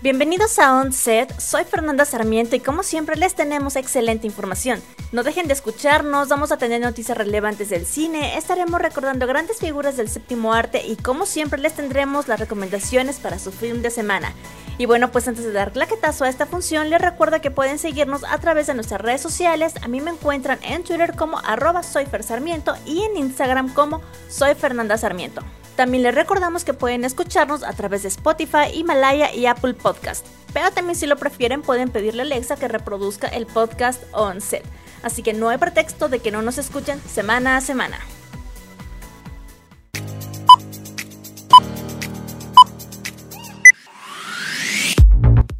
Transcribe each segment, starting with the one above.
Bienvenidos a Onset, soy Fernanda Sarmiento y como siempre les tenemos excelente información. No dejen de escucharnos, vamos a tener noticias relevantes del cine, estaremos recordando grandes figuras del séptimo arte y como siempre les tendremos las recomendaciones para su film de semana. Y bueno, pues antes de dar claquetazo a esta función, les recuerdo que pueden seguirnos a través de nuestras redes sociales. A mí me encuentran en Twitter como arroba soyfersarmiento y en Instagram como soy Sarmiento. También les recordamos que pueden escucharnos a través de Spotify, Himalaya y Apple Podcast. Pero también si lo prefieren pueden pedirle a Alexa que reproduzca el podcast on set. Así que no hay pretexto de que no nos escuchen semana a semana.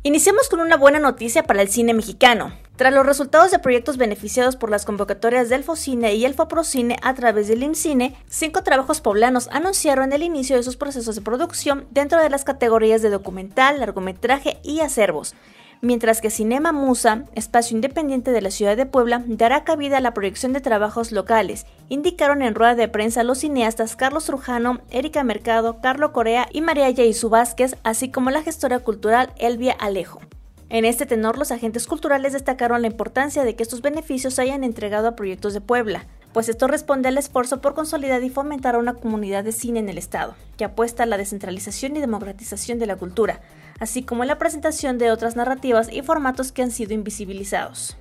Iniciamos con una buena noticia para el cine mexicano. Tras los resultados de proyectos beneficiados por las convocatorias del Focine y el Foprocine a través del IMCINE, cinco trabajos poblanos anunciaron el inicio de sus procesos de producción dentro de las categorías de documental, largometraje y acervos, mientras que Cinema Musa, espacio independiente de la ciudad de Puebla, dará cabida a la proyección de trabajos locales, indicaron en rueda de prensa los cineastas Carlos Trujano, Erika Mercado, Carlo Corea y María Yaisu Vázquez, así como la gestora cultural Elvia Alejo. En este tenor, los agentes culturales destacaron la importancia de que estos beneficios se hayan entregado a proyectos de Puebla, pues esto responde al esfuerzo por consolidar y fomentar una comunidad de cine en el Estado, que apuesta a la descentralización y democratización de la cultura, así como la presentación de otras narrativas y formatos que han sido invisibilizados.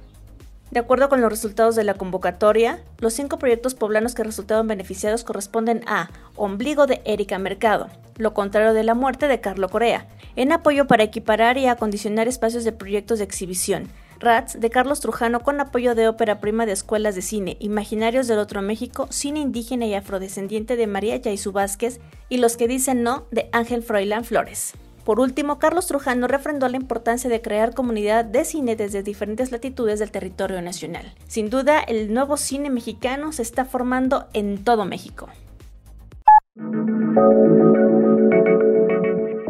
De acuerdo con los resultados de la convocatoria, los cinco proyectos poblanos que resultaron beneficiados corresponden a Ombligo de Erika Mercado, Lo contrario de la muerte de Carlo Corea, en apoyo para equiparar y acondicionar espacios de proyectos de exhibición. Rats de Carlos Trujano con apoyo de ópera prima de escuelas de cine, Imaginarios del Otro México, Cine Indígena y Afrodescendiente de María Yaisu Vázquez y Los que dicen no de Ángel Froilán Flores. Por último, Carlos Trujano refrendó la importancia de crear comunidad de cine desde diferentes latitudes del territorio nacional. Sin duda, el nuevo cine mexicano se está formando en todo México.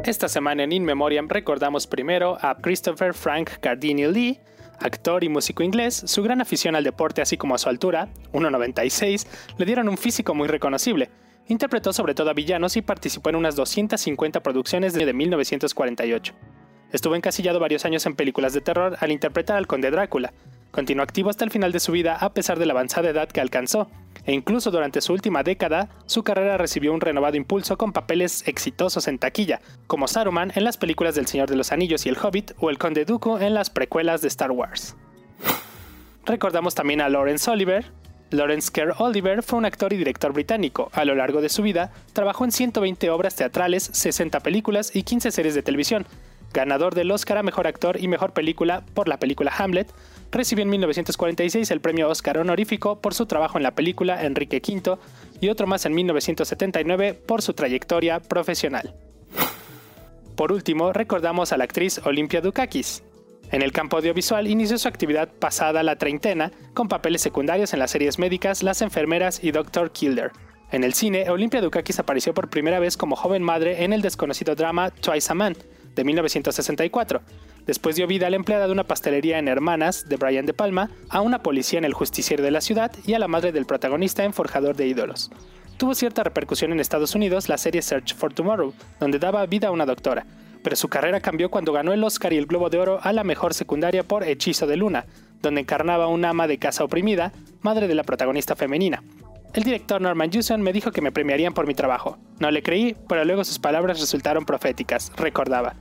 Esta semana en In Memoriam recordamos primero a Christopher Frank Cardini Lee, actor y músico inglés, su gran afición al deporte así como a su altura, 1,96, le dieron un físico muy reconocible. Interpretó sobre todo a villanos y participó en unas 250 producciones desde 1948. Estuvo encasillado varios años en películas de terror al interpretar al conde Drácula. Continuó activo hasta el final de su vida a pesar de la avanzada edad que alcanzó, e incluso durante su última década, su carrera recibió un renovado impulso con papeles exitosos en taquilla, como Saruman en las películas del Señor de los Anillos y el Hobbit o el Conde Dooku en las precuelas de Star Wars. Recordamos también a Lawrence Oliver. Lawrence Kerr Oliver fue un actor y director británico. A lo largo de su vida, trabajó en 120 obras teatrales, 60 películas y 15 series de televisión, ganador del Oscar a Mejor Actor y Mejor Película por la película Hamlet, recibió en 1946 el premio Oscar honorífico por su trabajo en la película Enrique V y otro más en 1979 por su trayectoria profesional. Por último, recordamos a la actriz Olympia Dukakis. En el campo audiovisual inició su actividad pasada la treintena, con papeles secundarios en las series médicas Las Enfermeras y Dr. Killer. En el cine, Olympia Dukakis apareció por primera vez como joven madre en el desconocido drama Twice a Man, de 1964. Después dio vida a la empleada de una pastelería en Hermanas, de Brian De Palma, a una policía en El Justiciero de la Ciudad y a la madre del protagonista en Forjador de Ídolos. Tuvo cierta repercusión en Estados Unidos la serie Search for Tomorrow, donde daba vida a una doctora, pero su carrera cambió cuando ganó el Oscar y el Globo de Oro a la mejor secundaria por Hechizo de Luna, donde encarnaba a una ama de casa oprimida, madre de la protagonista femenina. El director Norman Jewson me dijo que me premiarían por mi trabajo. No le creí, pero luego sus palabras resultaron proféticas, recordaba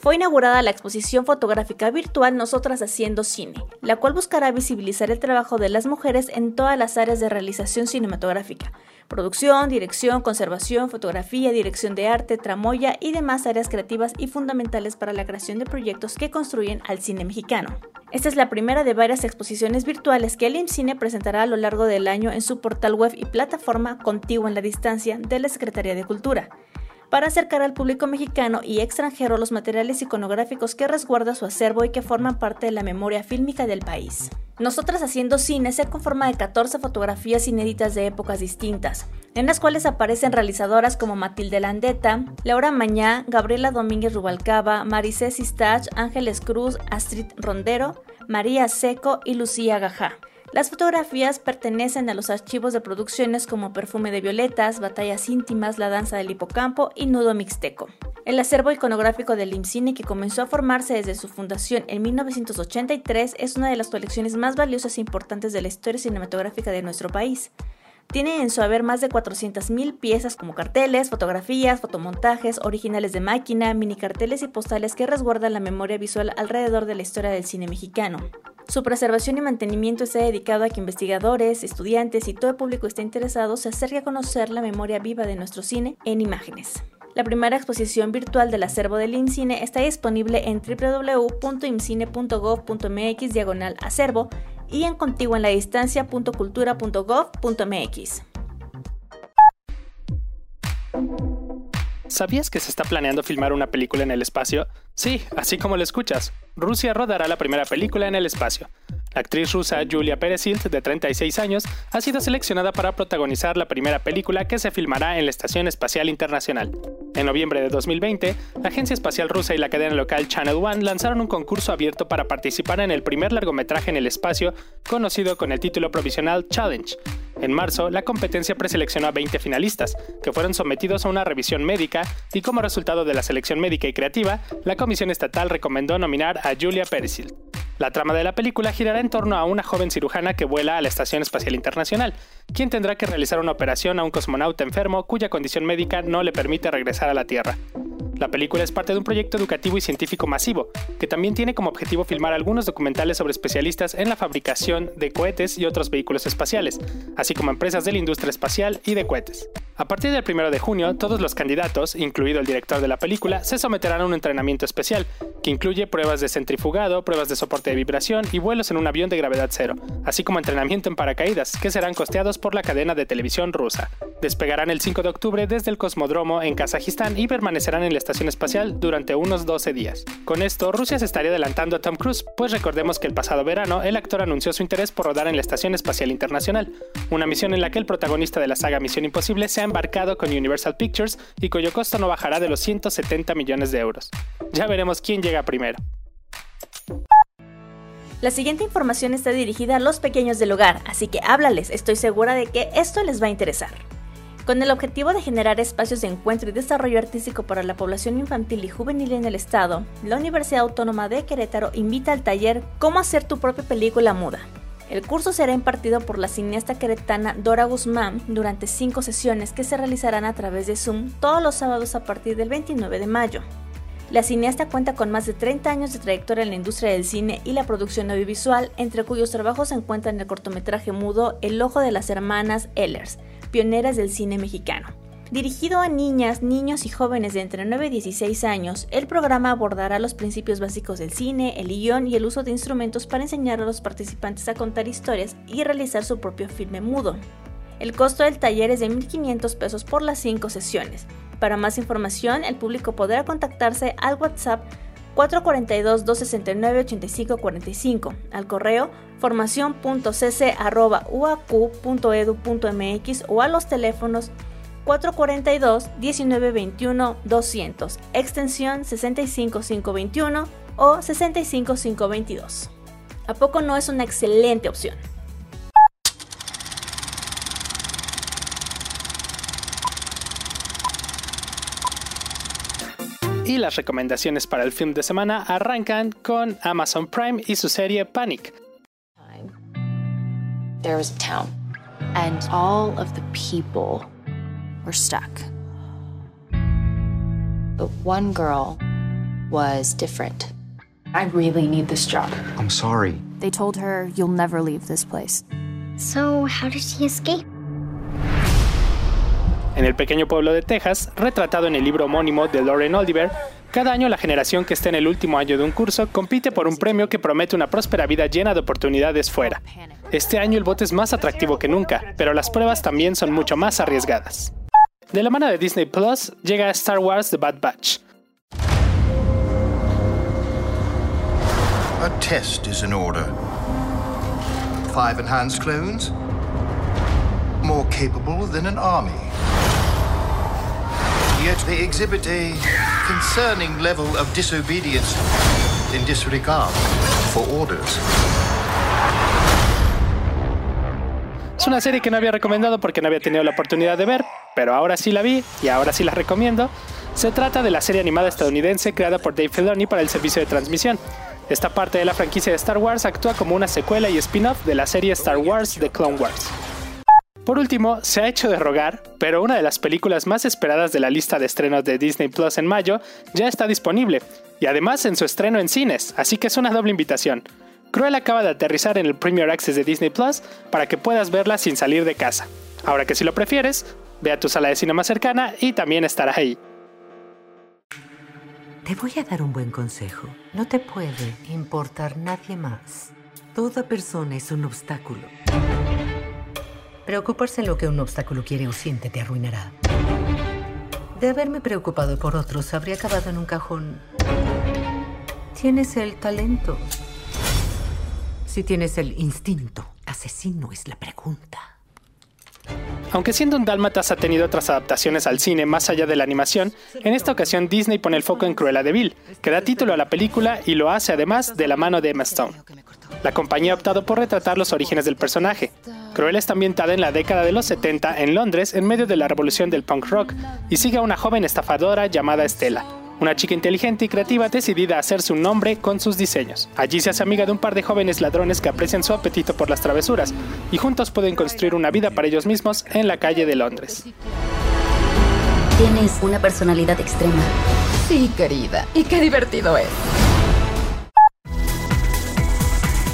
fue inaugurada la exposición fotográfica virtual Nosotras Haciendo Cine, la cual buscará visibilizar el trabajo de las mujeres en todas las áreas de realización cinematográfica, producción, dirección, conservación, fotografía, dirección de arte, tramoya y demás áreas creativas y fundamentales para la creación de proyectos que construyen al cine mexicano. Esta es la primera de varias exposiciones virtuales que el IMCINE presentará a lo largo del año en su portal web y plataforma Contigo en la Distancia de la Secretaría de Cultura para acercar al público mexicano y extranjero los materiales iconográficos que resguarda su acervo y que forman parte de la memoria fílmica del país. Nosotras haciendo cine se conforma de 14 fotografías inéditas de épocas distintas, en las cuales aparecen realizadoras como Matilde Landeta, Laura Mañá, Gabriela Domínguez Rubalcaba, Maricé Sistach, Ángeles Cruz, Astrid Rondero, María Seco y Lucía Gajá. Las fotografías pertenecen a los archivos de producciones como Perfume de Violetas, Batallas Íntimas, La Danza del Hipocampo y Nudo Mixteco. El acervo iconográfico del IMCINE, que comenzó a formarse desde su fundación en 1983, es una de las colecciones más valiosas e importantes de la historia cinematográfica de nuestro país. Tiene en su haber más de 400.000 piezas como carteles, fotografías, fotomontajes, originales de máquina, mini carteles y postales que resguardan la memoria visual alrededor de la historia del cine mexicano. Su preservación y mantenimiento está dedicado a que investigadores, estudiantes y todo el público esté interesado se acerque a conocer la memoria viva de nuestro cine en imágenes. La primera exposición virtual del acervo del IMCINE está disponible en www.imcine.gov.mx diagonal acervo y en contigo en la distancia.cultura.gov.mx. ¿Sabías que se está planeando filmar una película en el espacio? Sí, así como lo escuchas. Rusia rodará la primera película en el espacio. La actriz rusa Julia Peresild, de 36 años, ha sido seleccionada para protagonizar la primera película que se filmará en la Estación Espacial Internacional. En noviembre de 2020, la Agencia Espacial Rusa y la cadena local Channel One lanzaron un concurso abierto para participar en el primer largometraje en el espacio, conocido con el título provisional Challenge. En marzo, la competencia preseleccionó a 20 finalistas, que fueron sometidos a una revisión médica, y como resultado de la selección médica y creativa, la Comisión Estatal recomendó nominar a Julia Peresild. La trama de la película girará en torno a una joven cirujana que vuela a la Estación Espacial Internacional, quien tendrá que realizar una operación a un cosmonauta enfermo cuya condición médica no le permite regresar a la Tierra. La película es parte de un proyecto educativo y científico masivo, que también tiene como objetivo filmar algunos documentales sobre especialistas en la fabricación de cohetes y otros vehículos espaciales, así como empresas de la industria espacial y de cohetes. A partir del 1 de junio, todos los candidatos, incluido el director de la película, se someterán a un entrenamiento especial, que incluye pruebas de centrifugado, pruebas de soporte de vibración y vuelos en un avión de gravedad cero, así como entrenamiento en paracaídas, que serán costeados por la cadena de televisión rusa. Despegarán el 5 de octubre desde el cosmodromo en Kazajistán y permanecerán en el estación espacial durante unos 12 días. Con esto, Rusia se estaría adelantando a Tom Cruise, pues recordemos que el pasado verano el actor anunció su interés por rodar en la Estación Espacial Internacional, una misión en la que el protagonista de la saga Misión Imposible se ha embarcado con Universal Pictures y cuyo costo no bajará de los 170 millones de euros. Ya veremos quién llega primero. La siguiente información está dirigida a los pequeños del hogar, así que háblales, estoy segura de que esto les va a interesar. Con el objetivo de generar espacios de encuentro y desarrollo artístico para la población infantil y juvenil en el estado, la Universidad Autónoma de Querétaro invita al taller Cómo hacer tu propia película muda. El curso será impartido por la cineasta queretana Dora Guzmán durante cinco sesiones que se realizarán a través de Zoom todos los sábados a partir del 29 de mayo. La cineasta cuenta con más de 30 años de trayectoria en la industria del cine y la producción audiovisual, entre cuyos trabajos se encuentran el cortometraje mudo El ojo de las hermanas Ellers, pioneras del cine mexicano. Dirigido a niñas, niños y jóvenes de entre 9 y 16 años, el programa abordará los principios básicos del cine, el guion y el uso de instrumentos para enseñar a los participantes a contar historias y realizar su propio filme mudo. El costo del taller es de 1.500 pesos por las 5 sesiones. Para más información, el público podrá contactarse al WhatsApp 442-269-8545, al correo formación.cc.uaq.edu.mx o a los teléfonos 442-1921-200, extensión 65521 o 65522. ¿A poco no es una excelente opción? Y las recomendaciones para el film de semana arrancan con Amazon Prime y su serie Panic. There was a town, and all of the people were stuck. But one girl was different. I really need this job. I'm sorry. They told her, You'll never leave this place. So, how did she escape? En el pequeño pueblo de Texas, retratado en el libro homónimo de Lauren Oliver, cada año la generación que está en el último año de un curso compite por un premio que promete una próspera vida llena de oportunidades fuera. Este año el bote es más atractivo que nunca, pero las pruebas también son mucho más arriesgadas. De la mano de Disney Plus llega Star Wars The Bad Batch. A test is in order. Five enhanced clones? More capable than an army. Yet they exhibit a concerning level of disobedience in disregard for orders. Es una serie que no había recomendado porque no había tenido la oportunidad de ver, pero ahora sí la vi y ahora sí la recomiendo. Se trata de la serie animada estadounidense creada por Dave Filoni para el servicio de transmisión. Esta parte de la franquicia de Star Wars actúa como una secuela y spin-off de la serie Star Wars The Clone Wars. Por último, se ha hecho de rogar, pero una de las películas más esperadas de la lista de estrenos de Disney Plus en mayo ya está disponible, y además en su estreno en cines, así que es una doble invitación. Cruella acaba de aterrizar en el Premier Access de Disney Plus para que puedas verla sin salir de casa. Ahora que si lo prefieres, ve a tu sala de cine más cercana y también estará ahí. Te voy a dar un buen consejo. No te puede importar nadie más. Toda persona es un obstáculo. Preocuparse en lo que un obstáculo quiere o siente te arruinará. De haberme preocupado por otros, habría acabado en un cajón. Tienes el talento. Si tienes el instinto, asesino es la pregunta. Aunque siendo un Dálmatas ha tenido otras adaptaciones al cine más allá de la animación, en esta ocasión Disney pone el foco en Cruella de Vil, que da título a la película y lo hace además de la mano de Emma Stone. La compañía ha optado por retratar los orígenes del personaje. Cruella está ambientada en la década de los 70 en Londres en medio de la revolución del punk rock y sigue a una joven estafadora llamada Estela, una chica inteligente y creativa decidida a hacerse un nombre con sus diseños. Allí se hace amiga de un par de jóvenes ladrones que aprecian su apetito por las travesuras y juntos pueden construir una vida para ellos mismos en la calle de Londres. Tienes una personalidad extrema. Sí, querida. Y qué divertido es.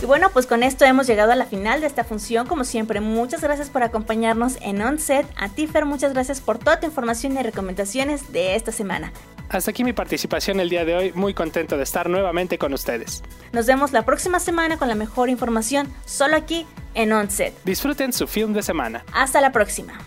Y bueno, pues con esto hemos llegado a la final de esta función. Como siempre, muchas gracias por acompañarnos en Onset. A Tifer, muchas gracias por toda tu información y recomendaciones de esta semana. Hasta aquí mi participación el día de hoy, muy contento de estar nuevamente con ustedes. Nos vemos la próxima semana con la mejor información, solo aquí en Onset. Disfruten su film de semana. Hasta la próxima.